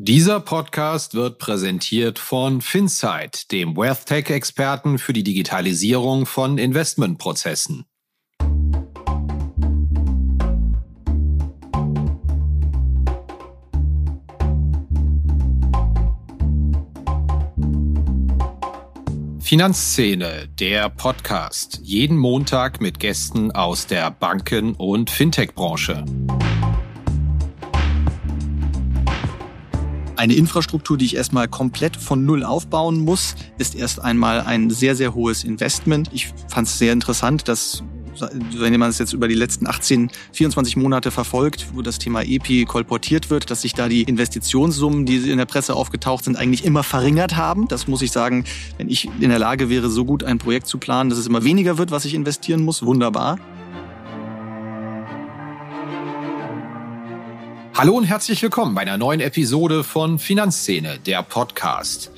Dieser Podcast wird präsentiert von Finsight, dem WealthTech-Experten für die Digitalisierung von Investmentprozessen. Finanzszene, der Podcast. Jeden Montag mit Gästen aus der Banken- und Fintech-Branche. Eine Infrastruktur, die ich erstmal komplett von Null aufbauen muss, ist erst einmal ein sehr, sehr hohes Investment. Ich fand es sehr interessant, dass wenn man es jetzt über die letzten 18, 24 Monate verfolgt, wo das Thema EPI kolportiert wird, dass sich da die Investitionssummen, die in der Presse aufgetaucht sind, eigentlich immer verringert haben. Das muss ich sagen, wenn ich in der Lage wäre, so gut ein Projekt zu planen, dass es immer weniger wird, was ich investieren muss, wunderbar. Hallo und herzlich willkommen bei einer neuen Episode von Finanzszene, der Podcast.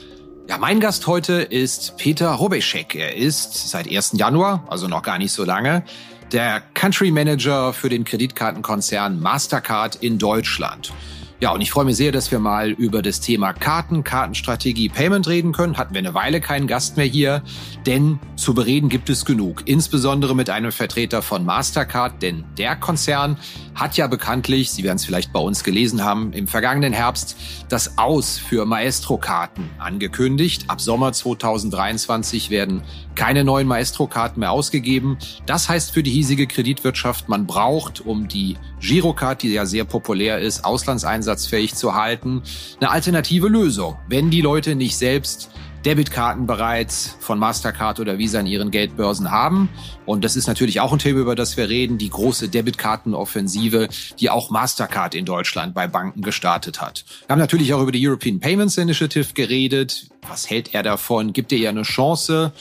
Ja, mein Gast heute ist Peter Robeschek. Er ist seit 1. Januar, also noch gar nicht so lange, der Country Manager für den Kreditkartenkonzern Mastercard in Deutschland. Ja, und ich freue mich sehr, dass wir mal über das Thema Karten, Kartenstrategie, Payment reden können. Hatten wir eine Weile keinen Gast mehr hier, denn zu bereden gibt es genug. Insbesondere mit einem Vertreter von Mastercard, denn der Konzern hat ja bekanntlich, Sie werden es vielleicht bei uns gelesen haben, im vergangenen Herbst das Aus für Maestro-Karten angekündigt. Ab Sommer 2023 werden keine neuen Maestro-Karten mehr ausgegeben. Das heißt für die hiesige Kreditwirtschaft, man braucht, um die Girocard, die ja sehr populär ist, auslandseinsatzfähig zu halten, eine alternative Lösung. Wenn die Leute nicht selbst Debitkarten bereits von Mastercard oder Visa in ihren Geldbörsen haben. Und das ist natürlich auch ein Thema, über das wir reden, die große Debitkartenoffensive, die auch Mastercard in Deutschland bei Banken gestartet hat. Wir haben natürlich auch über die European Payments Initiative geredet. Was hält er davon? Gibt er ihr eine Chance?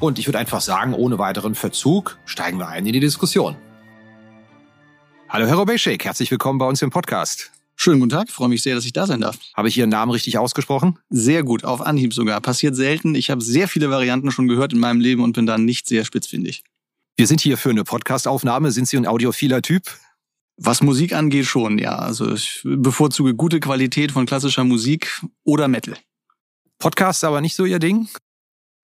Und ich würde einfach sagen, ohne weiteren Verzug steigen wir ein in die Diskussion. Hallo Herr Robeschek, herzlich willkommen bei uns im Podcast. Schönen guten Tag, freue mich sehr, dass ich da sein darf. Habe ich Ihren Namen richtig ausgesprochen? Sehr gut, auf Anhieb sogar. Passiert selten. Ich habe sehr viele Varianten schon gehört in meinem Leben und bin da nicht sehr spitzfindig. Wir sind hier für eine Podcastaufnahme. Sind Sie ein audiophiler Typ? Was Musik angeht, schon, ja. Also ich bevorzuge gute Qualität von klassischer Musik oder Metal. Podcast aber nicht so Ihr Ding?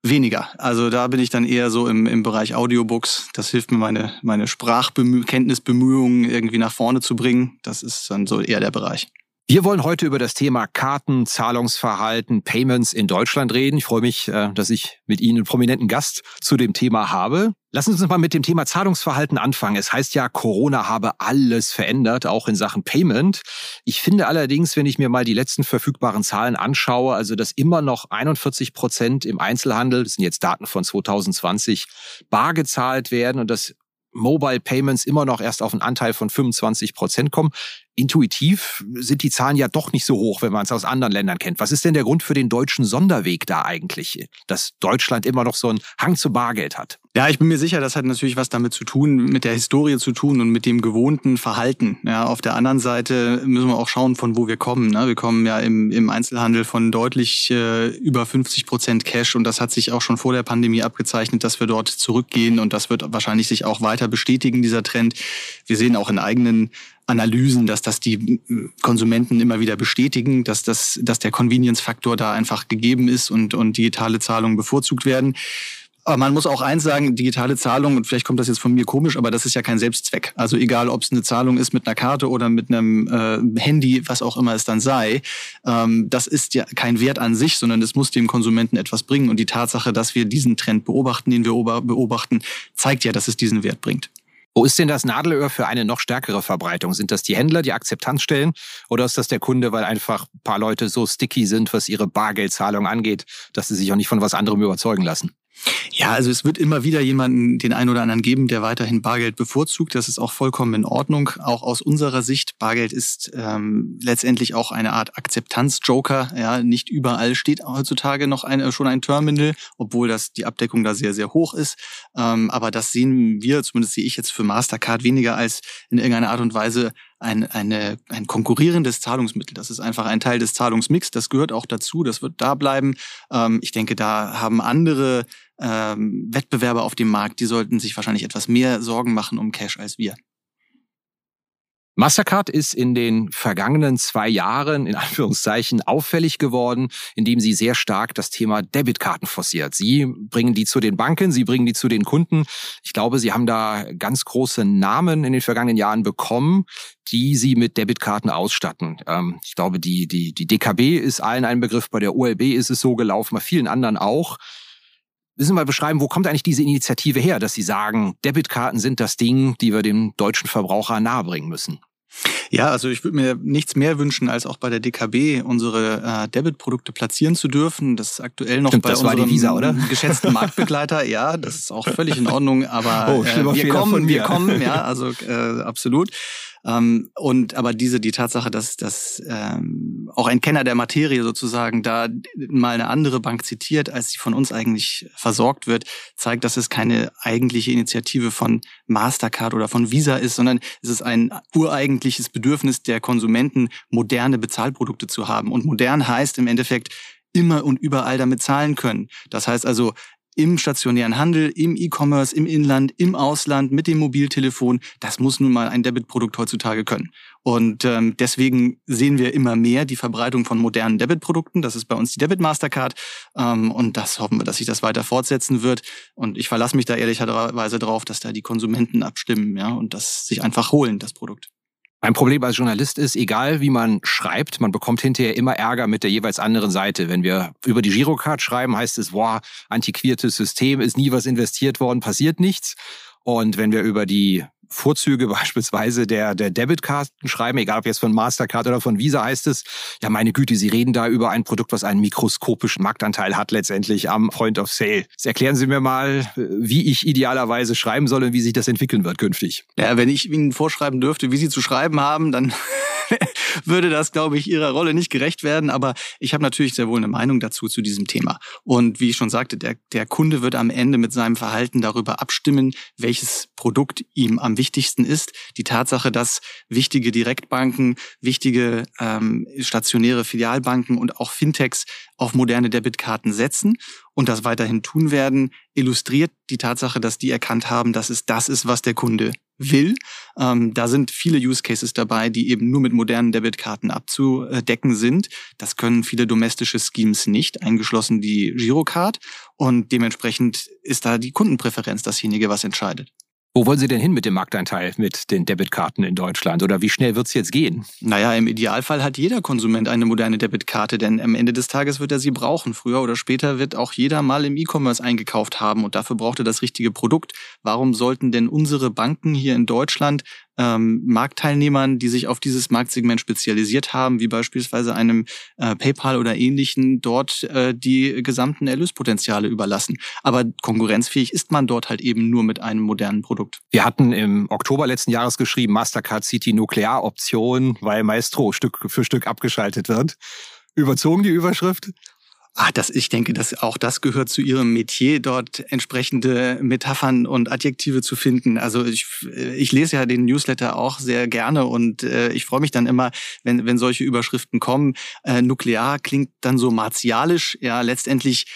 Weniger. Also da bin ich dann eher so im, im Bereich Audiobooks. Das hilft mir, meine, meine Sprachkenntnisbemühungen irgendwie nach vorne zu bringen. Das ist dann so eher der Bereich. Wir wollen heute über das Thema Karten, Zahlungsverhalten, Payments in Deutschland reden. Ich freue mich, äh, dass ich mit Ihnen einen prominenten Gast zu dem Thema habe. Lassen Sie uns mal mit dem Thema Zahlungsverhalten anfangen. Es heißt ja, Corona habe alles verändert, auch in Sachen Payment. Ich finde allerdings, wenn ich mir mal die letzten verfügbaren Zahlen anschaue, also dass immer noch 41 Prozent im Einzelhandel, das sind jetzt Daten von 2020, bar gezahlt werden und dass Mobile Payments immer noch erst auf einen Anteil von 25 Prozent kommen. Intuitiv sind die Zahlen ja doch nicht so hoch, wenn man es aus anderen Ländern kennt. Was ist denn der Grund für den deutschen Sonderweg da eigentlich, dass Deutschland immer noch so einen Hang zu Bargeld hat? Ja, ich bin mir sicher, das hat natürlich was damit zu tun, mit der Historie zu tun und mit dem gewohnten Verhalten. Ja, auf der anderen Seite müssen wir auch schauen, von wo wir kommen. Ne? Wir kommen ja im, im Einzelhandel von deutlich äh, über 50 Prozent Cash und das hat sich auch schon vor der Pandemie abgezeichnet, dass wir dort zurückgehen und das wird wahrscheinlich sich auch weiter bestätigen, dieser Trend. Wir sehen auch in eigenen Analysen, dass das die Konsumenten immer wieder bestätigen, dass das, dass der Convenience-Faktor da einfach gegeben ist und, und digitale Zahlungen bevorzugt werden. Aber man muss auch eins sagen, digitale Zahlung, und vielleicht kommt das jetzt von mir komisch, aber das ist ja kein Selbstzweck. Also egal, ob es eine Zahlung ist mit einer Karte oder mit einem äh, Handy, was auch immer es dann sei, ähm, das ist ja kein Wert an sich, sondern es muss dem Konsumenten etwas bringen. Und die Tatsache, dass wir diesen Trend beobachten, den wir beobachten, zeigt ja, dass es diesen Wert bringt. Wo ist denn das Nadelöhr für eine noch stärkere Verbreitung? Sind das die Händler, die Akzeptanz stellen? Oder ist das der Kunde, weil einfach ein paar Leute so sticky sind, was ihre Bargeldzahlung angeht, dass sie sich auch nicht von was anderem überzeugen lassen? Ja, also es wird immer wieder jemanden, den einen oder anderen geben, der weiterhin Bargeld bevorzugt. Das ist auch vollkommen in Ordnung. Auch aus unserer Sicht, Bargeld ist ähm, letztendlich auch eine Art Akzeptanz-Joker. Ja, nicht überall steht heutzutage noch ein, schon ein Terminal, obwohl das die Abdeckung da sehr, sehr hoch ist. Ähm, aber das sehen wir, zumindest sehe ich jetzt für Mastercard weniger als in irgendeiner Art und Weise ein, eine, ein konkurrierendes Zahlungsmittel. Das ist einfach ein Teil des Zahlungsmix. Das gehört auch dazu. Das wird da bleiben. Ähm, ich denke, da haben andere ähm, Wettbewerber auf dem Markt, die sollten sich wahrscheinlich etwas mehr Sorgen machen um Cash als wir. Mastercard ist in den vergangenen zwei Jahren in Anführungszeichen auffällig geworden, indem sie sehr stark das Thema Debitkarten forciert. Sie bringen die zu den Banken, sie bringen die zu den Kunden. Ich glaube, sie haben da ganz große Namen in den vergangenen Jahren bekommen, die sie mit Debitkarten ausstatten. Ähm, ich glaube, die, die, die DKB ist allen ein Begriff, bei der OLB ist es so gelaufen, bei vielen anderen auch. Müssen mal beschreiben, wo kommt eigentlich diese Initiative her, dass Sie sagen, Debitkarten sind das Ding, die wir dem deutschen Verbraucher nahebringen müssen? Ja, also ich würde mir nichts mehr wünschen, als auch bei der DKB unsere äh, Debit-Produkte platzieren zu dürfen. Das ist aktuell noch Stimmt, bei unserem Visa, geschätzten Marktbegleiter. ja, das ist auch völlig in Ordnung, aber oh, äh, wir kommen, wir kommen, ja, also äh, absolut. Ähm, und aber diese die Tatsache, dass, dass ähm, auch ein Kenner der Materie sozusagen da mal eine andere Bank zitiert, als sie von uns eigentlich versorgt wird, zeigt, dass es keine eigentliche Initiative von Mastercard oder von Visa ist, sondern es ist ein ureigentliches Bedürfnis der Konsumenten, moderne Bezahlprodukte zu haben. Und modern heißt im Endeffekt immer und überall damit zahlen können. Das heißt also, im stationären Handel, im E-Commerce, im Inland, im Ausland, mit dem Mobiltelefon. Das muss nun mal ein Debitprodukt heutzutage können. Und ähm, deswegen sehen wir immer mehr die Verbreitung von modernen Debitprodukten. Das ist bei uns die Debit Mastercard. Ähm, und das hoffen wir, dass sich das weiter fortsetzen wird. Und ich verlasse mich da ehrlicherweise drauf, dass da die Konsumenten abstimmen, ja, und das sich einfach holen, das Produkt. Mein Problem als Journalist ist, egal wie man schreibt, man bekommt hinterher immer Ärger mit der jeweils anderen Seite. Wenn wir über die Girocard schreiben, heißt es, boah, antiquiertes System, ist nie was investiert worden, passiert nichts. Und wenn wir über die Vorzüge beispielsweise der, der Debitkarten schreiben, egal ob jetzt von Mastercard oder von Visa heißt es, ja meine Güte, Sie reden da über ein Produkt, was einen mikroskopischen Marktanteil hat letztendlich am Point of Sale. Jetzt erklären Sie mir mal, wie ich idealerweise schreiben soll und wie sich das entwickeln wird künftig. Ja, wenn ich Ihnen vorschreiben dürfte, wie Sie zu schreiben haben, dann würde das, glaube ich, ihrer Rolle nicht gerecht werden. Aber ich habe natürlich sehr wohl eine Meinung dazu zu diesem Thema. Und wie ich schon sagte, der, der Kunde wird am Ende mit seinem Verhalten darüber abstimmen, welches Produkt ihm am wichtigsten ist. Die Tatsache, dass wichtige Direktbanken, wichtige ähm, stationäre Filialbanken und auch Fintechs auf moderne Debitkarten setzen und das weiterhin tun werden, illustriert die Tatsache, dass die erkannt haben, dass es das ist, was der Kunde will. Ähm, da sind viele Use Cases dabei, die eben nur mit modernen Debitkarten abzudecken sind. Das können viele domestische Schemes nicht, eingeschlossen die Girocard. Und dementsprechend ist da die Kundenpräferenz dasjenige, was entscheidet. Wo wollen Sie denn hin mit dem Markteinteil mit den Debitkarten in Deutschland? Oder wie schnell wird es jetzt gehen? Naja, im Idealfall hat jeder Konsument eine moderne Debitkarte, denn am Ende des Tages wird er sie brauchen. Früher oder später wird auch jeder mal im E-Commerce eingekauft haben und dafür braucht er das richtige Produkt. Warum sollten denn unsere Banken hier in Deutschland ähm, Marktteilnehmern, die sich auf dieses Marktsegment spezialisiert haben, wie beispielsweise einem äh, PayPal oder ähnlichen, dort äh, die gesamten Erlöspotenziale überlassen. Aber konkurrenzfähig ist man dort halt eben nur mit einem modernen Produkt. Wir hatten im Oktober letzten Jahres geschrieben, Mastercard City Nuklearoption, weil Maestro Stück für Stück abgeschaltet wird. Überzogen die Überschrift? Ah, das, ich denke, dass auch das gehört zu ihrem Metier, dort entsprechende Metaphern und Adjektive zu finden. Also ich, ich lese ja den Newsletter auch sehr gerne und äh, ich freue mich dann immer, wenn, wenn solche Überschriften kommen. Äh, nuklear klingt dann so martialisch. Ja, letztendlich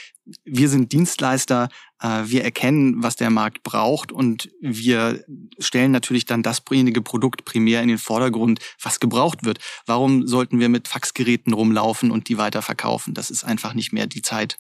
wir sind Dienstleister, äh, wir erkennen, was der Markt braucht und wir stellen natürlich dann dasjenige Produkt primär in den Vordergrund, was gebraucht wird. Warum sollten wir mit Faxgeräten rumlaufen und die weiterverkaufen? Das ist einfach nicht mehr die Zeit.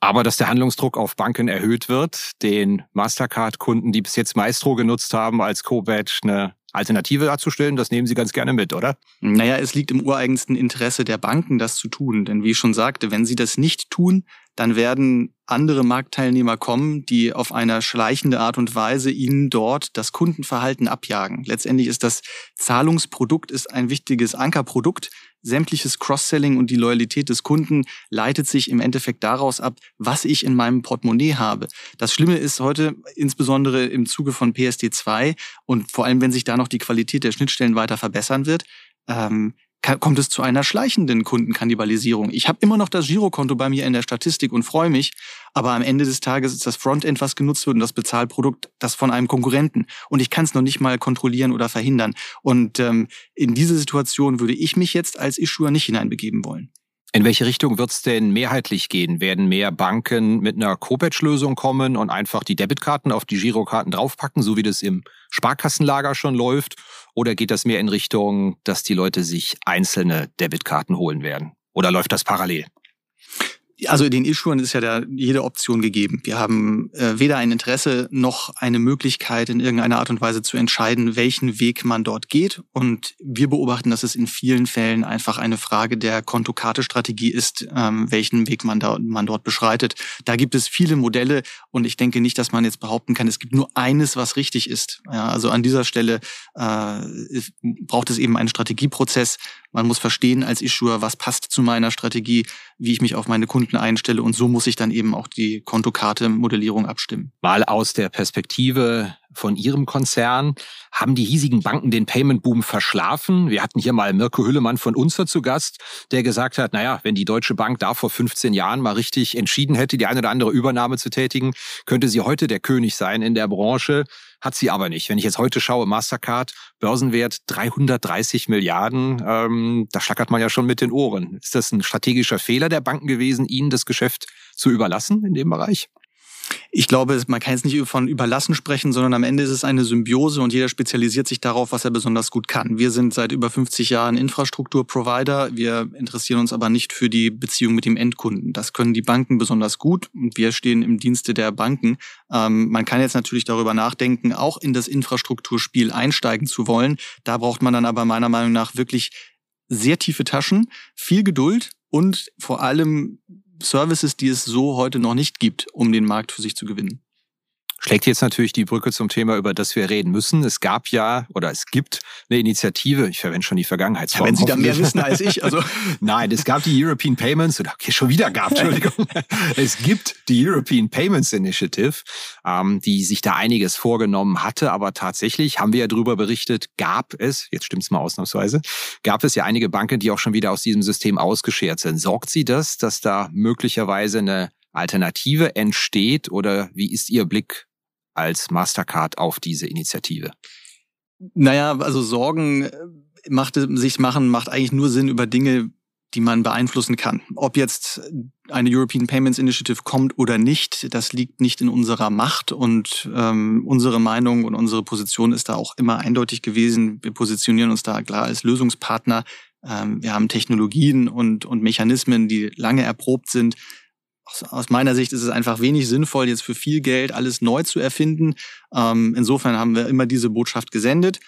Aber dass der Handlungsdruck auf Banken erhöht wird, den Mastercard-Kunden, die bis jetzt Maestro genutzt haben, als Co-Badge eine Alternative darzustellen, das nehmen Sie ganz gerne mit, oder? Naja, es liegt im ureigensten Interesse der Banken, das zu tun. Denn wie ich schon sagte, wenn sie das nicht tun, dann werden andere Marktteilnehmer kommen, die auf einer schleichende Art und Weise ihnen dort das Kundenverhalten abjagen. Letztendlich ist das Zahlungsprodukt ist ein wichtiges Ankerprodukt. Sämtliches Cross-Selling und die Loyalität des Kunden leitet sich im Endeffekt daraus ab, was ich in meinem Portemonnaie habe. Das Schlimme ist heute, insbesondere im Zuge von PSD2 und vor allem, wenn sich da noch die Qualität der Schnittstellen weiter verbessern wird, ähm, kommt es zu einer schleichenden Kundenkannibalisierung. Ich habe immer noch das Girokonto bei mir in der Statistik und freue mich, aber am Ende des Tages ist das Frontend, was genutzt wird und das Bezahlprodukt, das von einem Konkurrenten. Und ich kann es noch nicht mal kontrollieren oder verhindern. Und ähm, in diese Situation würde ich mich jetzt als Issuer nicht hineinbegeben wollen. In welche Richtung wird es denn mehrheitlich gehen? Werden mehr Banken mit einer Co-Patch-Lösung kommen und einfach die Debitkarten auf die Girokarten draufpacken, so wie das im Sparkassenlager schon läuft? Oder geht das mehr in Richtung, dass die Leute sich einzelne Debitkarten holen werden? Oder läuft das parallel? Also den Issuern ist ja da jede Option gegeben. Wir haben äh, weder ein Interesse noch eine Möglichkeit, in irgendeiner Art und Weise zu entscheiden, welchen Weg man dort geht. Und wir beobachten, dass es in vielen Fällen einfach eine Frage der Kontokarte-Strategie ist, ähm, welchen Weg man, da, man dort beschreitet. Da gibt es viele Modelle und ich denke nicht, dass man jetzt behaupten kann, es gibt nur eines, was richtig ist. Ja, also an dieser Stelle äh, braucht es eben einen Strategieprozess. Man muss verstehen als Issuer, was passt zu meiner Strategie, wie ich mich auf meine Kunden einstelle und so muss ich dann eben auch die Kontokarte-Modellierung abstimmen. Mal aus der Perspektive von Ihrem Konzern. Haben die hiesigen Banken den Payment-Boom verschlafen? Wir hatten hier mal Mirko Hüllemann von uns zu Gast, der gesagt hat, naja, wenn die Deutsche Bank da vor 15 Jahren mal richtig entschieden hätte, die eine oder andere Übernahme zu tätigen, könnte sie heute der König sein in der Branche. Hat sie aber nicht. Wenn ich jetzt heute schaue, Mastercard, Börsenwert 330 Milliarden, ähm, da schlackert man ja schon mit den Ohren. Ist das ein strategischer Fehler der Banken gewesen, ihnen das Geschäft zu überlassen in dem Bereich? Ich glaube, man kann jetzt nicht von Überlassen sprechen, sondern am Ende ist es eine Symbiose und jeder spezialisiert sich darauf, was er besonders gut kann. Wir sind seit über 50 Jahren Infrastrukturprovider. Wir interessieren uns aber nicht für die Beziehung mit dem Endkunden. Das können die Banken besonders gut und wir stehen im Dienste der Banken. Ähm, man kann jetzt natürlich darüber nachdenken, auch in das Infrastrukturspiel einsteigen zu wollen. Da braucht man dann aber meiner Meinung nach wirklich sehr tiefe Taschen, viel Geduld und vor allem Services, die es so heute noch nicht gibt, um den Markt für sich zu gewinnen schlägt jetzt natürlich die Brücke zum Thema, über das wir reden müssen. Es gab ja oder es gibt eine Initiative, ich verwende schon die Vergangenheitsform. Ja, wenn Sie da mehr wissen als ich. Also. Nein, es gab die European Payments, oder okay, schon wieder gab, Entschuldigung. es gibt die European Payments Initiative, ähm, die sich da einiges vorgenommen hatte, aber tatsächlich haben wir ja darüber berichtet, gab es, jetzt stimmt's mal ausnahmsweise, gab es ja einige Banken, die auch schon wieder aus diesem System ausgeschert sind. Sorgt Sie das, dass da möglicherweise eine Alternative entsteht oder wie ist Ihr Blick als Mastercard auf diese Initiative? Naja, also Sorgen äh, macht, sich machen macht eigentlich nur Sinn über Dinge, die man beeinflussen kann. Ob jetzt eine European Payments Initiative kommt oder nicht, das liegt nicht in unserer Macht und ähm, unsere Meinung und unsere Position ist da auch immer eindeutig gewesen. Wir positionieren uns da klar als Lösungspartner. Ähm, wir haben Technologien und, und Mechanismen, die lange erprobt sind aus meiner Sicht ist es einfach wenig sinnvoll, jetzt für viel Geld alles neu zu erfinden. Ähm, insofern haben wir immer diese Botschaft gesendet.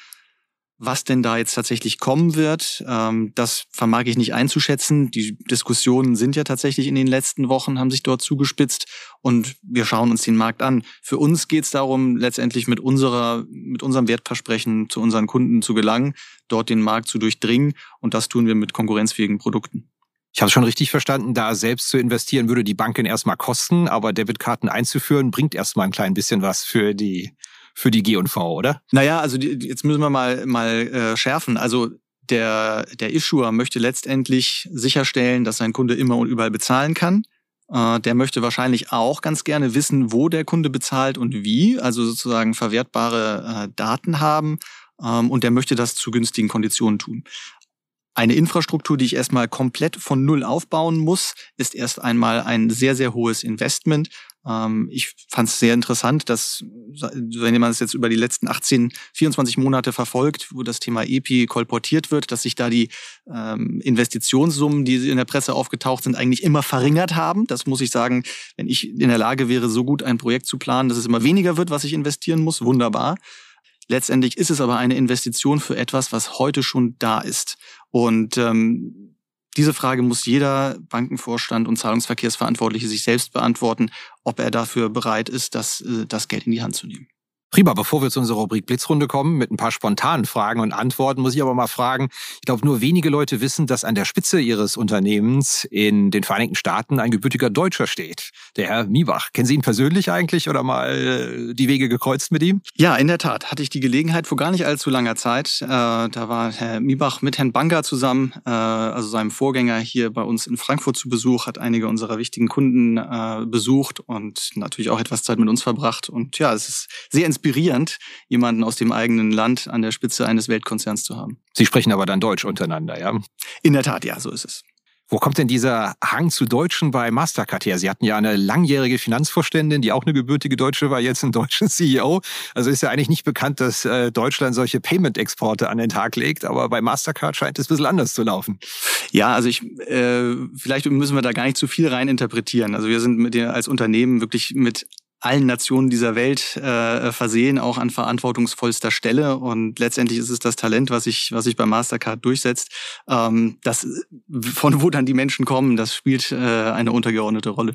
Was denn da jetzt tatsächlich kommen wird, ähm, das vermag ich nicht einzuschätzen. Die Diskussionen sind ja tatsächlich in den letzten Wochen, haben sich dort zugespitzt und wir schauen uns den Markt an. Für uns geht es darum, letztendlich mit unserer, mit unserem Wertversprechen zu unseren Kunden zu gelangen, dort den Markt zu durchdringen und das tun wir mit konkurrenzfähigen Produkten. Ich habe schon richtig verstanden, da selbst zu investieren würde die Banken erstmal kosten, aber Debitkarten einzuführen bringt erstmal ein klein bisschen was für die für die G&V, oder? Naja, also die, jetzt müssen wir mal mal äh, schärfen. Also der der Issuer möchte letztendlich sicherstellen, dass sein Kunde immer und überall bezahlen kann. Äh, der möchte wahrscheinlich auch ganz gerne wissen, wo der Kunde bezahlt und wie, also sozusagen verwertbare äh, Daten haben. Ähm, und der möchte das zu günstigen Konditionen tun. Eine Infrastruktur, die ich erstmal komplett von Null aufbauen muss, ist erst einmal ein sehr, sehr hohes Investment. Ähm, ich fand es sehr interessant, dass, wenn man es jetzt über die letzten 18, 24 Monate verfolgt, wo das Thema EPI kolportiert wird, dass sich da die ähm, Investitionssummen, die in der Presse aufgetaucht sind, eigentlich immer verringert haben. Das muss ich sagen, wenn ich in der Lage wäre, so gut ein Projekt zu planen, dass es immer weniger wird, was ich investieren muss, wunderbar. Letztendlich ist es aber eine Investition für etwas, was heute schon da ist. Und ähm, diese Frage muss jeder Bankenvorstand und Zahlungsverkehrsverantwortliche sich selbst beantworten, ob er dafür bereit ist, das, äh, das Geld in die Hand zu nehmen. Prima, bevor wir zu unserer Rubrik Blitzrunde kommen, mit ein paar spontanen Fragen und Antworten, muss ich aber mal fragen, ich glaube, nur wenige Leute wissen, dass an der Spitze ihres Unternehmens in den Vereinigten Staaten ein gebürtiger Deutscher steht, der Herr Miebach. Kennen Sie ihn persönlich eigentlich oder mal äh, die Wege gekreuzt mit ihm? Ja, in der Tat. Hatte ich die Gelegenheit vor gar nicht allzu langer Zeit. Äh, da war Herr Miebach mit Herrn Banker zusammen, äh, also seinem Vorgänger hier bei uns in Frankfurt zu Besuch, hat einige unserer wichtigen Kunden besucht und natürlich auch etwas Zeit mit uns verbracht. Und ja, es ist sehr inspirierend, jemanden aus dem eigenen Land an der Spitze eines Weltkonzerns zu haben. Sie sprechen aber dann Deutsch untereinander, ja? In der Tat, ja, so ist es. Wo kommt denn dieser Hang zu Deutschen bei Mastercard her? Sie hatten ja eine langjährige Finanzvorständin, die auch eine gebürtige Deutsche war, jetzt einen deutschen CEO. Also ist ja eigentlich nicht bekannt, dass äh, Deutschland solche Payment-Exporte an den Tag legt, aber bei Mastercard scheint es ein bisschen anders zu laufen. Ja, also ich, äh, vielleicht müssen wir da gar nicht zu viel rein interpretieren. Also wir sind mit dir als Unternehmen wirklich mit allen Nationen dieser Welt äh, versehen, auch an verantwortungsvollster Stelle. Und letztendlich ist es das Talent, was sich was sich bei Mastercard durchsetzt. Ähm, das, von wo dann die Menschen kommen, das spielt äh, eine untergeordnete Rolle.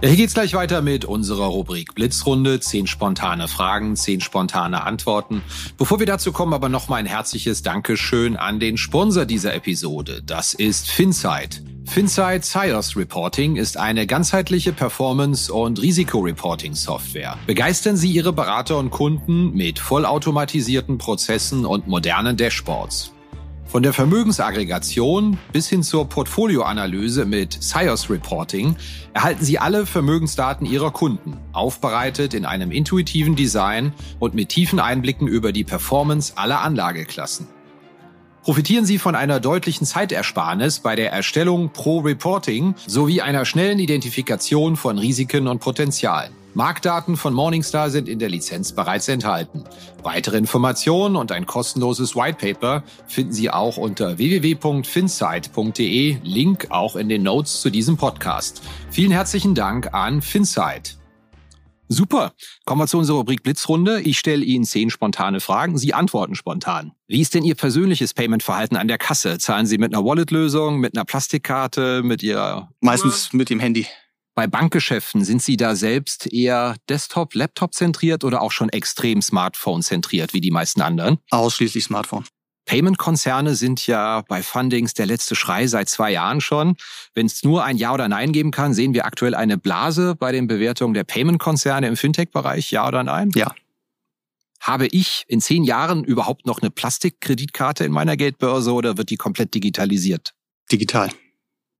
Hier geht's gleich weiter mit unserer Rubrik Blitzrunde. Zehn spontane Fragen, zehn spontane Antworten. Bevor wir dazu kommen, aber nochmal ein herzliches Dankeschön an den Sponsor dieser Episode. Das ist Finsight. Finsight Sires Reporting ist eine ganzheitliche Performance- und Risikoreporting-Software. Begeistern Sie Ihre Berater und Kunden mit vollautomatisierten Prozessen und modernen Dashboards. Von der Vermögensaggregation bis hin zur Portfolioanalyse mit SIOS Reporting erhalten Sie alle Vermögensdaten Ihrer Kunden, aufbereitet in einem intuitiven Design und mit tiefen Einblicken über die Performance aller Anlageklassen. Profitieren Sie von einer deutlichen Zeitersparnis bei der Erstellung pro Reporting sowie einer schnellen Identifikation von Risiken und Potenzialen. Marktdaten von Morningstar sind in der Lizenz bereits enthalten. Weitere Informationen und ein kostenloses Whitepaper finden Sie auch unter www.finsight.de, Link auch in den Notes zu diesem Podcast. Vielen herzlichen Dank an Finsight. Super. Kommen wir zu unserer Rubrik Blitzrunde. Ich stelle Ihnen zehn spontane Fragen. Sie antworten spontan. Wie ist denn Ihr persönliches Payment-Verhalten an der Kasse? Zahlen Sie mit einer Wallet-Lösung, mit einer Plastikkarte, mit Ihrer... Meistens mit dem Handy. Bei Bankgeschäften sind Sie da selbst eher Desktop, Laptop zentriert oder auch schon extrem Smartphone zentriert wie die meisten anderen? Ausschließlich Smartphone. Payment-Konzerne sind ja bei Fundings der letzte Schrei seit zwei Jahren schon. Wenn es nur ein Ja oder Nein geben kann, sehen wir aktuell eine Blase bei den Bewertungen der Payment-Konzerne im Fintech-Bereich. Ja oder Nein? Ja. Habe ich in zehn Jahren überhaupt noch eine Plastikkreditkarte in meiner Geldbörse oder wird die komplett digitalisiert? Digital.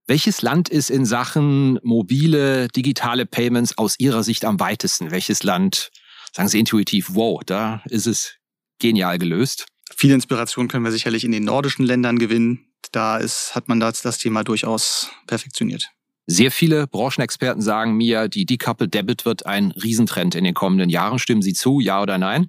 Welches Land ist in Sachen mobile, digitale Payments aus Ihrer Sicht am weitesten? Welches Land, sagen Sie intuitiv, wow, da ist es genial gelöst? Viel Inspiration können wir sicherlich in den nordischen Ländern gewinnen. Da ist, hat man das, das Thema durchaus perfektioniert. Sehr viele Branchenexperten sagen mir, die Decoupled Debit wird ein Riesentrend in den kommenden Jahren. Stimmen Sie zu, ja oder nein?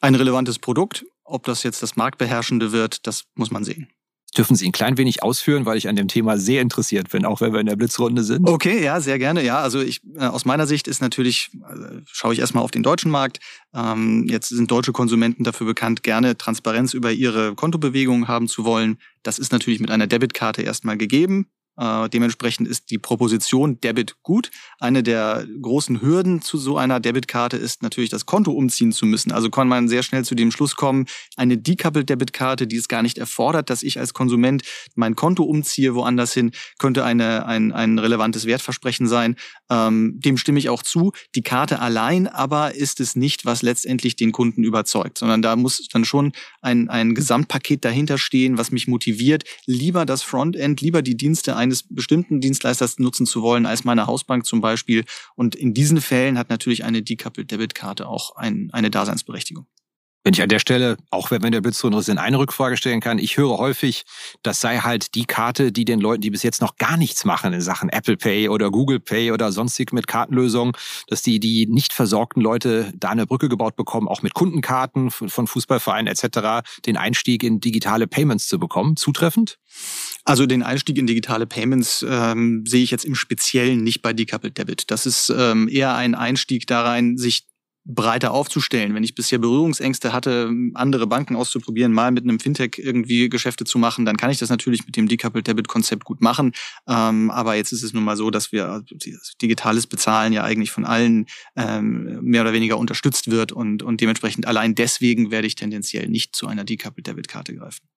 Ein relevantes Produkt. Ob das jetzt das Marktbeherrschende wird, das muss man sehen. Dürfen Sie ein klein wenig ausführen, weil ich an dem Thema sehr interessiert bin, auch wenn wir in der Blitzrunde sind? Okay, ja, sehr gerne. Ja, also ich äh, aus meiner Sicht ist natürlich, äh, schaue ich erstmal auf den deutschen Markt. Ähm, jetzt sind deutsche Konsumenten dafür bekannt, gerne Transparenz über ihre Kontobewegungen haben zu wollen. Das ist natürlich mit einer Debitkarte erstmal gegeben. Äh, dementsprechend ist die Proposition Debit gut. Eine der großen Hürden zu so einer Debitkarte ist natürlich das Konto umziehen zu müssen. Also kann man sehr schnell zu dem Schluss kommen, eine decoupled Debitkarte, die es gar nicht erfordert, dass ich als Konsument mein Konto umziehe woanders hin, könnte eine, ein, ein relevantes Wertversprechen sein. Ähm, dem stimme ich auch zu. Die Karte allein aber ist es nicht, was letztendlich den Kunden überzeugt, sondern da muss dann schon ein, ein Gesamtpaket dahinter stehen, was mich motiviert, lieber das Frontend, lieber die Dienste eines bestimmten Dienstleisters nutzen zu wollen als meine Hausbank zum Beispiel. Und in diesen Fällen hat natürlich eine Decoupled Debitkarte auch ein, eine Daseinsberechtigung. Wenn ich an der Stelle, auch wenn der Blitzrunde sind, eine Rückfrage stellen kann, ich höre häufig, das sei halt die Karte, die den Leuten, die bis jetzt noch gar nichts machen in Sachen Apple Pay oder Google Pay oder sonstig mit Kartenlösungen, dass die die nicht versorgten Leute da eine Brücke gebaut bekommen, auch mit Kundenkarten von Fußballvereinen etc., den Einstieg in digitale Payments zu bekommen. Zutreffend? Also den Einstieg in digitale Payments ähm, sehe ich jetzt im Speziellen nicht bei Decoupled Debit. Das ist ähm, eher ein Einstieg da rein, sich breiter aufzustellen. Wenn ich bisher Berührungsängste hatte, andere Banken auszuprobieren, mal mit einem Fintech irgendwie Geschäfte zu machen, dann kann ich das natürlich mit dem Decoupled Debit Konzept gut machen. Ähm, aber jetzt ist es nun mal so, dass wir also digitales Bezahlen ja eigentlich von allen ähm, mehr oder weniger unterstützt wird und, und dementsprechend allein deswegen werde ich tendenziell nicht zu einer Decoupled Debit Karte greifen.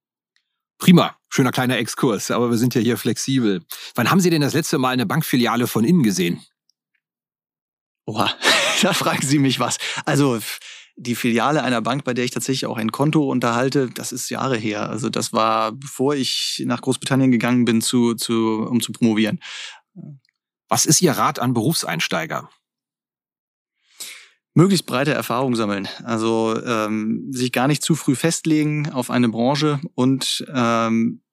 Prima, schöner kleiner Exkurs, aber wir sind ja hier flexibel. Wann haben Sie denn das letzte Mal eine Bankfiliale von innen gesehen? Oha, da fragen Sie mich was. Also die Filiale einer Bank, bei der ich tatsächlich auch ein Konto unterhalte, das ist Jahre her. Also das war, bevor ich nach Großbritannien gegangen bin, zu, zu, um zu promovieren. Was ist Ihr Rat an Berufseinsteiger? Möglichst breite Erfahrung sammeln. Also ähm, sich gar nicht zu früh festlegen auf eine Branche und ähm,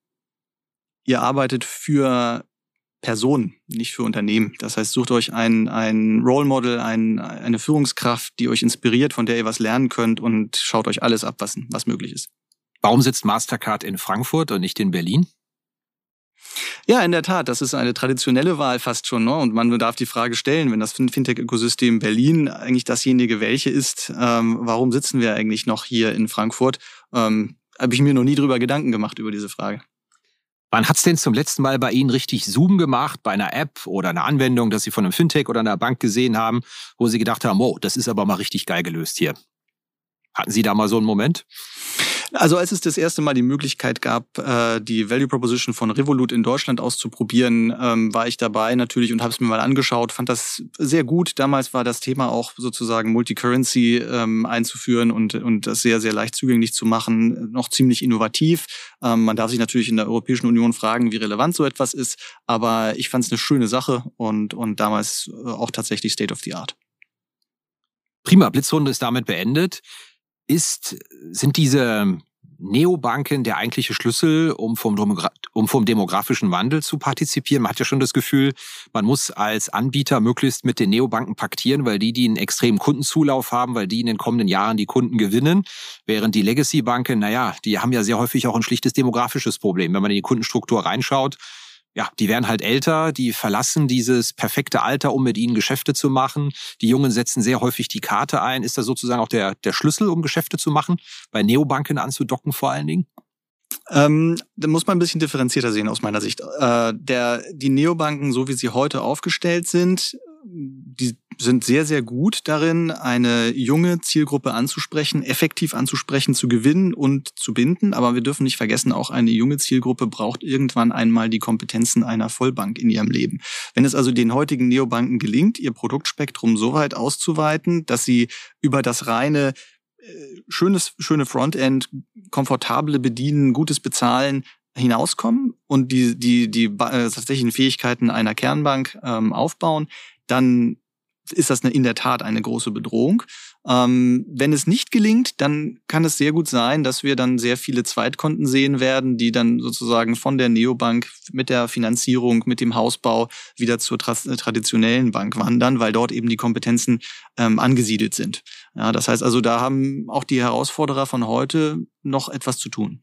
ihr arbeitet für Personen, nicht für Unternehmen. Das heißt, sucht euch ein, ein Role Model, ein, eine Führungskraft, die euch inspiriert, von der ihr was lernen könnt und schaut euch alles ab, was, was möglich ist. Warum sitzt Mastercard in Frankfurt und nicht in Berlin? Ja, in der Tat, das ist eine traditionelle Wahl fast schon. Ne? Und man darf die Frage stellen, wenn das Fintech-Ökosystem Berlin eigentlich dasjenige welche ist, ähm, warum sitzen wir eigentlich noch hier in Frankfurt? Ähm, Habe ich mir noch nie drüber Gedanken gemacht über diese Frage. Wann hat's denn zum letzten Mal bei Ihnen richtig Zoom gemacht, bei einer App oder einer Anwendung, dass Sie von einem Fintech oder einer Bank gesehen haben, wo Sie gedacht haben, wow, das ist aber mal richtig geil gelöst hier? Hatten Sie da mal so einen Moment? Also als es das erste Mal die Möglichkeit gab, äh, die Value Proposition von Revolut in Deutschland auszuprobieren, ähm, war ich dabei natürlich und habe es mir mal angeschaut, fand das sehr gut. Damals war das Thema auch sozusagen Multicurrency ähm, einzuführen und, und das sehr, sehr leicht zugänglich zu machen, noch ziemlich innovativ. Ähm, man darf sich natürlich in der Europäischen Union fragen, wie relevant so etwas ist, aber ich fand es eine schöne Sache und, und damals äh, auch tatsächlich State of the Art. Prima, Blitzrunde ist damit beendet ist, sind diese Neobanken der eigentliche Schlüssel, um vom, um vom demografischen Wandel zu partizipieren. Man hat ja schon das Gefühl, man muss als Anbieter möglichst mit den Neobanken paktieren, weil die, die einen extremen Kundenzulauf haben, weil die in den kommenden Jahren die Kunden gewinnen, während die Legacy-Banken, naja, die haben ja sehr häufig auch ein schlichtes demografisches Problem. Wenn man in die Kundenstruktur reinschaut, ja, die werden halt älter, die verlassen dieses perfekte Alter, um mit ihnen Geschäfte zu machen. Die Jungen setzen sehr häufig die Karte ein. Ist das sozusagen auch der, der Schlüssel, um Geschäfte zu machen? Bei Neobanken anzudocken vor allen Dingen? Ähm, da muss man ein bisschen differenzierter sehen aus meiner Sicht. Äh, der, die Neobanken, so wie sie heute aufgestellt sind, die sind sehr, sehr gut darin, eine junge Zielgruppe anzusprechen, effektiv anzusprechen, zu gewinnen und zu binden. Aber wir dürfen nicht vergessen, auch eine junge Zielgruppe braucht irgendwann einmal die Kompetenzen einer Vollbank in ihrem Leben. Wenn es also den heutigen Neobanken gelingt, ihr Produktspektrum so weit auszuweiten, dass sie über das reine äh, schönes, schöne Frontend, komfortable Bedienen, gutes Bezahlen hinauskommen und die, die, die äh, tatsächlichen Fähigkeiten einer Kernbank ähm, aufbauen, dann ist das eine, in der Tat eine große Bedrohung. Ähm, wenn es nicht gelingt, dann kann es sehr gut sein, dass wir dann sehr viele Zweitkonten sehen werden, die dann sozusagen von der Neobank mit der Finanzierung, mit dem Hausbau wieder zur tra traditionellen Bank wandern, weil dort eben die Kompetenzen ähm, angesiedelt sind. Ja, das heißt also, da haben auch die Herausforderer von heute noch etwas zu tun.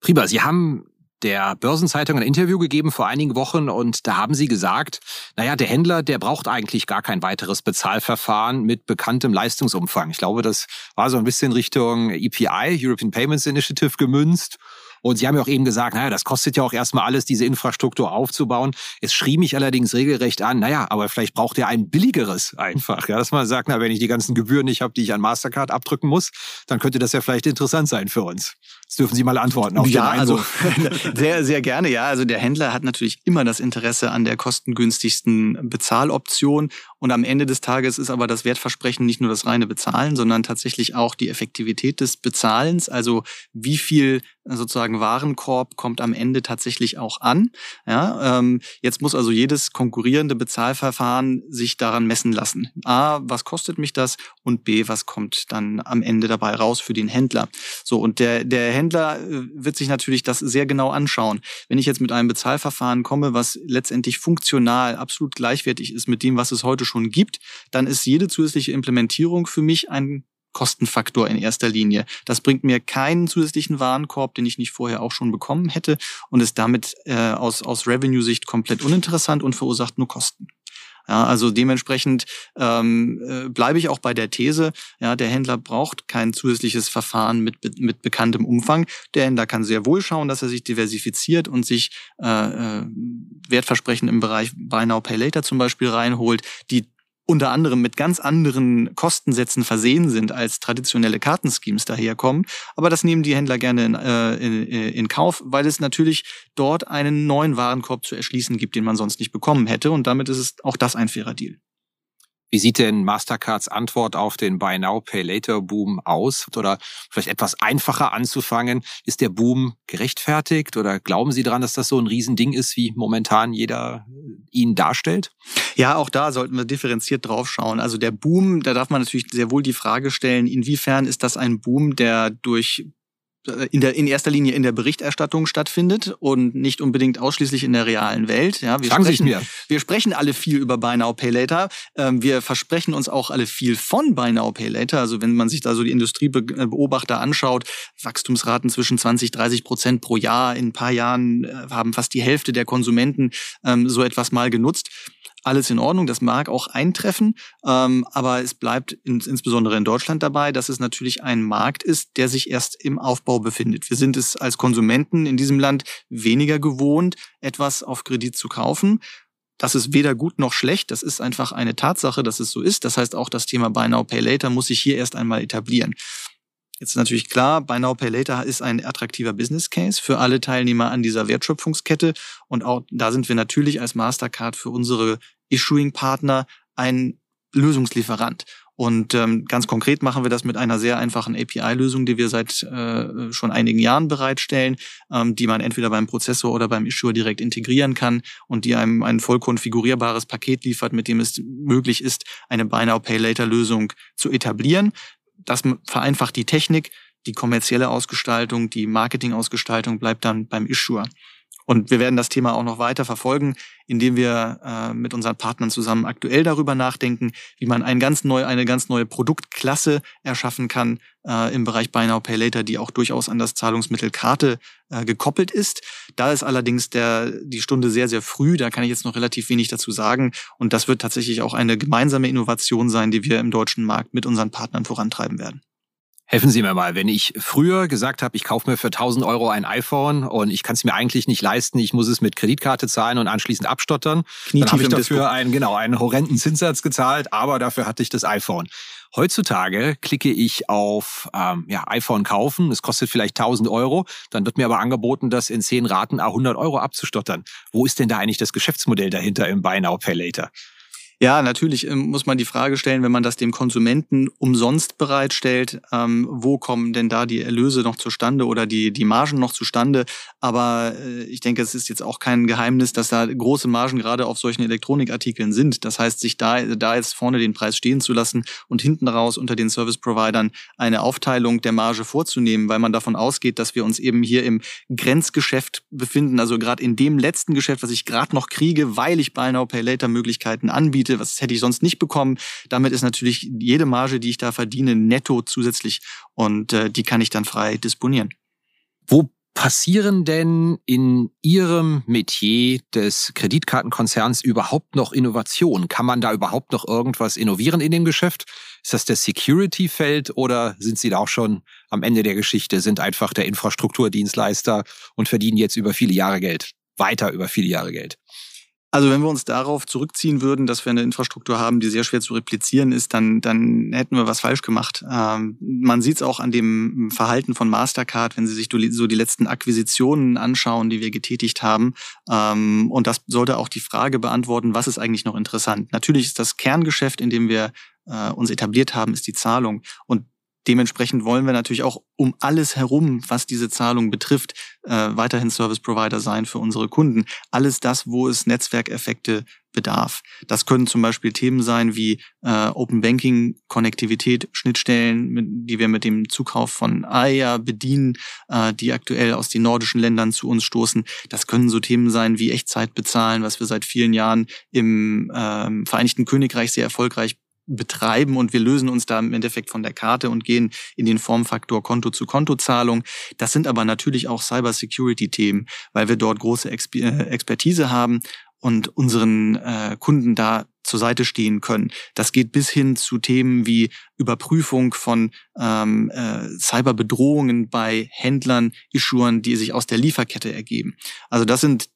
Prima, Sie haben der Börsenzeitung ein Interview gegeben vor einigen Wochen und da haben sie gesagt, naja, der Händler, der braucht eigentlich gar kein weiteres Bezahlverfahren mit bekanntem Leistungsumfang. Ich glaube, das war so ein bisschen Richtung EPI, European Payments Initiative, gemünzt. Und Sie haben ja auch eben gesagt, naja, das kostet ja auch erstmal alles, diese Infrastruktur aufzubauen. Es schrie mich allerdings regelrecht an, naja, aber vielleicht braucht ihr ein billigeres einfach. Ja, dass man sagt, na, wenn ich die ganzen Gebühren nicht habe, die ich an Mastercard abdrücken muss, dann könnte das ja vielleicht interessant sein für uns. Das dürfen Sie mal antworten auf ja, den also sehr, sehr gerne. Ja, also der Händler hat natürlich immer das Interesse an der kostengünstigsten Bezahloption. Und am Ende des Tages ist aber das Wertversprechen nicht nur das reine Bezahlen, sondern tatsächlich auch die Effektivität des Bezahlens. Also wie viel sozusagen Warenkorb kommt am Ende tatsächlich auch an. Ja, ähm, jetzt muss also jedes konkurrierende Bezahlverfahren sich daran messen lassen. A, was kostet mich das? Und B, was kommt dann am Ende dabei raus für den Händler? So, und der, der Händler äh, wird sich natürlich das sehr genau anschauen. Wenn ich jetzt mit einem Bezahlverfahren komme, was letztendlich funktional absolut gleichwertig ist mit dem, was es heute gibt, dann ist jede zusätzliche Implementierung für mich ein Kostenfaktor in erster Linie. Das bringt mir keinen zusätzlichen Warenkorb, den ich nicht vorher auch schon bekommen hätte und ist damit äh, aus, aus Revenue-Sicht komplett uninteressant und verursacht nur Kosten. Ja, also dementsprechend ähm, äh, bleibe ich auch bei der These, ja, der Händler braucht kein zusätzliches Verfahren mit, mit bekanntem Umfang. Der Händler kann sehr wohl schauen, dass er sich diversifiziert und sich äh, äh Wertversprechen im Bereich Buy Now Pay Later zum Beispiel reinholt, die unter anderem mit ganz anderen Kostensätzen versehen sind, als traditionelle Kartenschemes daherkommen. Aber das nehmen die Händler gerne in, äh, in, in Kauf, weil es natürlich dort einen neuen Warenkorb zu erschließen gibt, den man sonst nicht bekommen hätte. Und damit ist es auch das ein fairer Deal. Wie sieht denn Mastercards Antwort auf den Buy Now, Pay Later Boom aus? Oder vielleicht etwas einfacher anzufangen. Ist der Boom gerechtfertigt oder glauben Sie daran, dass das so ein Riesending ist, wie momentan jeder äh, ihn darstellt? Ja, auch da sollten wir differenziert draufschauen. Also der Boom, da darf man natürlich sehr wohl die Frage stellen, inwiefern ist das ein Boom, der durch in, der, in erster Linie in der Berichterstattung stattfindet und nicht unbedingt ausschließlich in der realen Welt. Ja, wir, Sagen sprechen, mir. wir sprechen alle viel über Buy Now, Pay Later. Ähm, wir versprechen uns auch alle viel von Buy Now, Pay Later. Also wenn man sich da so die Industriebeobachter anschaut, Wachstumsraten zwischen 20, 30 Prozent pro Jahr. In ein paar Jahren äh, haben fast die Hälfte der Konsumenten ähm, so etwas mal genutzt alles in Ordnung, das mag auch eintreffen, ähm, aber es bleibt in, insbesondere in Deutschland dabei, dass es natürlich ein Markt ist, der sich erst im Aufbau befindet. Wir sind es als Konsumenten in diesem Land weniger gewohnt, etwas auf Kredit zu kaufen. Das ist weder gut noch schlecht, das ist einfach eine Tatsache, dass es so ist. Das heißt, auch das Thema Buy Now, Pay Later muss sich hier erst einmal etablieren. Jetzt ist natürlich klar, Buy Now Pay Later ist ein attraktiver Business Case für alle Teilnehmer an dieser Wertschöpfungskette. Und auch da sind wir natürlich als Mastercard für unsere Issuing-Partner ein Lösungslieferant. Und ähm, ganz konkret machen wir das mit einer sehr einfachen API-Lösung, die wir seit äh, schon einigen Jahren bereitstellen, ähm, die man entweder beim Prozessor oder beim Issuer direkt integrieren kann und die einem ein voll konfigurierbares Paket liefert, mit dem es möglich ist, eine Buy Now Pay Later Lösung zu etablieren das vereinfacht die Technik, die kommerzielle Ausgestaltung, die Marketingausgestaltung bleibt dann beim Issuer. Und wir werden das Thema auch noch weiter verfolgen, indem wir äh, mit unseren Partnern zusammen aktuell darüber nachdenken, wie man ein ganz neu, eine ganz neue Produktklasse erschaffen kann äh, im Bereich Buy Now Pay Later, die auch durchaus an das Zahlungsmittel Karte äh, gekoppelt ist. Da ist allerdings der, die Stunde sehr, sehr früh. Da kann ich jetzt noch relativ wenig dazu sagen. Und das wird tatsächlich auch eine gemeinsame Innovation sein, die wir im deutschen Markt mit unseren Partnern vorantreiben werden. Helfen Sie mir mal, wenn ich früher gesagt habe, ich kaufe mir für 1000 Euro ein iPhone und ich kann es mir eigentlich nicht leisten, ich muss es mit Kreditkarte zahlen und anschließend abstottern, dann habe ich dafür einen, genau, einen horrenden Zinssatz gezahlt, aber dafür hatte ich das iPhone. Heutzutage klicke ich auf ähm, ja, iPhone kaufen, es kostet vielleicht 1000 Euro, dann wird mir aber angeboten, das in 10 Raten a 100 Euro abzustottern. Wo ist denn da eigentlich das Geschäftsmodell dahinter im Buy Now Pay Later? Ja, natürlich ähm, muss man die Frage stellen, wenn man das dem Konsumenten umsonst bereitstellt, ähm, wo kommen denn da die Erlöse noch zustande oder die, die Margen noch zustande? Aber äh, ich denke, es ist jetzt auch kein Geheimnis, dass da große Margen gerade auf solchen Elektronikartikeln sind. Das heißt, sich da, da jetzt vorne den Preis stehen zu lassen und hinten raus unter den Service-Providern eine Aufteilung der Marge vorzunehmen, weil man davon ausgeht, dass wir uns eben hier im Grenzgeschäft befinden, also gerade in dem letzten Geschäft, was ich gerade noch kriege, weil ich Buy Now Pay Later Möglichkeiten anbiete, Rendite, was hätte ich sonst nicht bekommen. Damit ist natürlich jede Marge, die ich da verdiene, netto zusätzlich und äh, die kann ich dann frei disponieren. Wo passieren denn in Ihrem Metier des Kreditkartenkonzerns überhaupt noch Innovationen? Kann man da überhaupt noch irgendwas innovieren in dem Geschäft? Ist das der Security-Feld oder sind Sie da auch schon am Ende der Geschichte, sind einfach der Infrastrukturdienstleister und verdienen jetzt über viele Jahre Geld? Weiter über viele Jahre Geld? Also wenn wir uns darauf zurückziehen würden, dass wir eine Infrastruktur haben, die sehr schwer zu replizieren ist, dann, dann hätten wir was falsch gemacht. Ähm, man sieht es auch an dem Verhalten von Mastercard, wenn Sie sich so die letzten Akquisitionen anschauen, die wir getätigt haben. Ähm, und das sollte auch die Frage beantworten, was ist eigentlich noch interessant. Natürlich ist das Kerngeschäft, in dem wir äh, uns etabliert haben, ist die Zahlung. Und Dementsprechend wollen wir natürlich auch um alles herum, was diese Zahlung betrifft, äh, weiterhin Service Provider sein für unsere Kunden. Alles das, wo es Netzwerkeffekte bedarf. Das können zum Beispiel Themen sein wie äh, Open Banking, Konnektivität, Schnittstellen, mit, die wir mit dem Zukauf von AIA bedienen, äh, die aktuell aus den nordischen Ländern zu uns stoßen. Das können so Themen sein wie Echtzeit bezahlen, was wir seit vielen Jahren im ähm, Vereinigten Königreich sehr erfolgreich betreiben und wir lösen uns da im Endeffekt von der Karte und gehen in den Formfaktor Konto-zu-Konto-Zahlung. Das sind aber natürlich auch Cyber-Security-Themen, weil wir dort große äh, Expertise haben und unseren äh, Kunden da zur Seite stehen können. Das geht bis hin zu Themen wie Überprüfung von ähm, äh, Cyberbedrohungen bei Händlern, Issuern, die sich aus der Lieferkette ergeben. Also das sind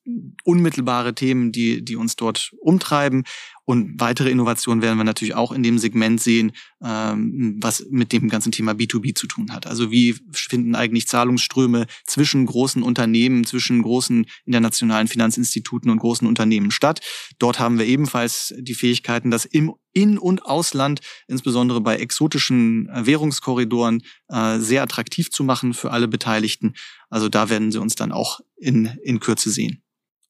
unmittelbare Themen, die, die uns dort umtreiben. Und weitere Innovationen werden wir natürlich auch in dem Segment sehen, ähm, was mit dem ganzen Thema B2B zu tun hat. Also wie finden eigentlich Zahlungsströme zwischen großen Unternehmen, zwischen großen internationalen Finanzinstituten und großen Unternehmen statt. Dort haben wir ebenfalls die Fähigkeiten, das im in- und Ausland, insbesondere bei exotischen äh, Währungskorridoren, äh, sehr attraktiv zu machen für alle Beteiligten. Also da werden Sie uns dann auch in, in Kürze sehen.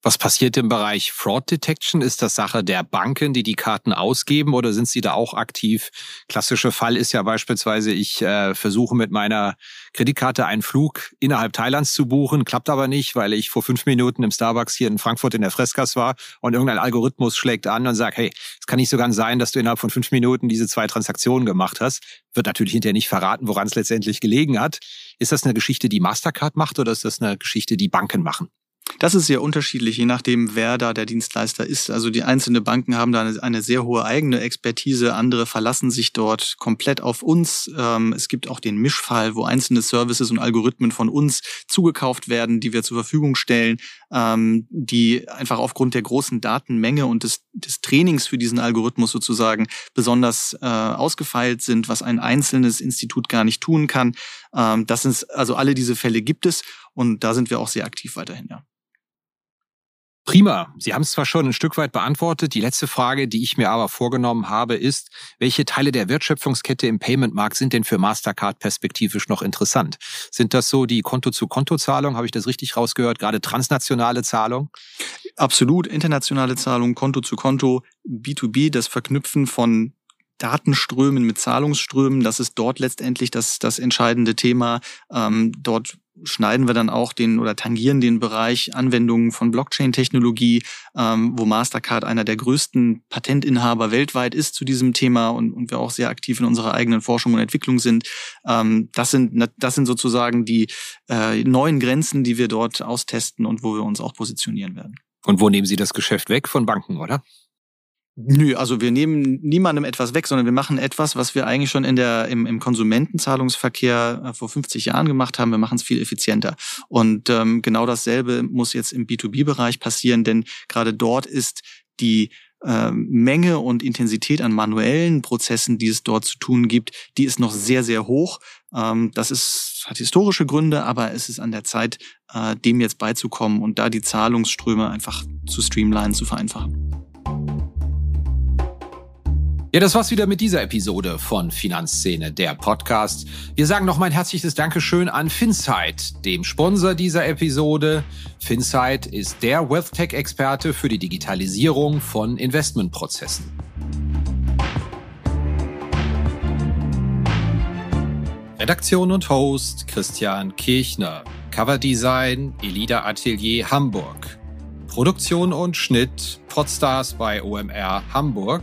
Was passiert im Bereich Fraud Detection? Ist das Sache der Banken, die die Karten ausgeben oder sind sie da auch aktiv? Klassischer Fall ist ja beispielsweise, ich äh, versuche mit meiner Kreditkarte einen Flug innerhalb Thailands zu buchen, klappt aber nicht, weil ich vor fünf Minuten im Starbucks hier in Frankfurt in der Freskas war und irgendein Algorithmus schlägt an und sagt, hey, es kann nicht so ganz sein, dass du innerhalb von fünf Minuten diese zwei Transaktionen gemacht hast. Wird natürlich hinterher nicht verraten, woran es letztendlich gelegen hat. Ist das eine Geschichte, die Mastercard macht oder ist das eine Geschichte, die Banken machen? Das ist sehr unterschiedlich, je nachdem, wer da der Dienstleister ist. Also die einzelnen Banken haben da eine, eine sehr hohe eigene Expertise, andere verlassen sich dort komplett auf uns. Ähm, es gibt auch den Mischfall, wo einzelne Services und Algorithmen von uns zugekauft werden, die wir zur Verfügung stellen, ähm, die einfach aufgrund der großen Datenmenge und des, des Trainings für diesen Algorithmus sozusagen besonders äh, ausgefeilt sind, was ein einzelnes Institut gar nicht tun kann. Ähm, das ist, also alle diese Fälle gibt es und da sind wir auch sehr aktiv weiterhin, ja. Prima. Sie haben es zwar schon ein Stück weit beantwortet. Die letzte Frage, die ich mir aber vorgenommen habe, ist, welche Teile der Wertschöpfungskette im Payment-Markt sind denn für Mastercard perspektivisch noch interessant? Sind das so die Konto-zu-Konto-Zahlung? Habe ich das richtig rausgehört? Gerade transnationale Zahlung? Absolut. Internationale Zahlung, Konto zu Konto, B2B, das Verknüpfen von Datenströmen mit Zahlungsströmen, das ist dort letztendlich das, das entscheidende Thema. Ähm, dort schneiden wir dann auch den oder tangieren den Bereich Anwendungen von Blockchain-Technologie, ähm, wo Mastercard einer der größten Patentinhaber weltweit ist zu diesem Thema und, und wir auch sehr aktiv in unserer eigenen Forschung und Entwicklung sind. Ähm, das sind das sind sozusagen die äh, neuen Grenzen, die wir dort austesten und wo wir uns auch positionieren werden. Und wo nehmen Sie das Geschäft weg von Banken, oder? Nö, also wir nehmen niemandem etwas weg, sondern wir machen etwas, was wir eigentlich schon in der, im, im Konsumentenzahlungsverkehr äh, vor 50 Jahren gemacht haben. Wir machen es viel effizienter. Und ähm, genau dasselbe muss jetzt im B2B-Bereich passieren, denn gerade dort ist die äh, Menge und Intensität an manuellen Prozessen, die es dort zu tun gibt, die ist noch sehr, sehr hoch. Ähm, das ist, hat historische Gründe, aber es ist an der Zeit, äh, dem jetzt beizukommen und da die Zahlungsströme einfach zu streamlinen, zu vereinfachen. Ja, das war's wieder mit dieser Episode von Finanzszene, der Podcast. Wir sagen noch mein herzliches Dankeschön an Finsight, dem Sponsor dieser Episode. Finsight ist der WealthTech-Experte für die Digitalisierung von Investmentprozessen. Redaktion und Host Christian Kirchner. Coverdesign Elida Atelier Hamburg. Produktion und Schnitt Podstars bei OMR Hamburg.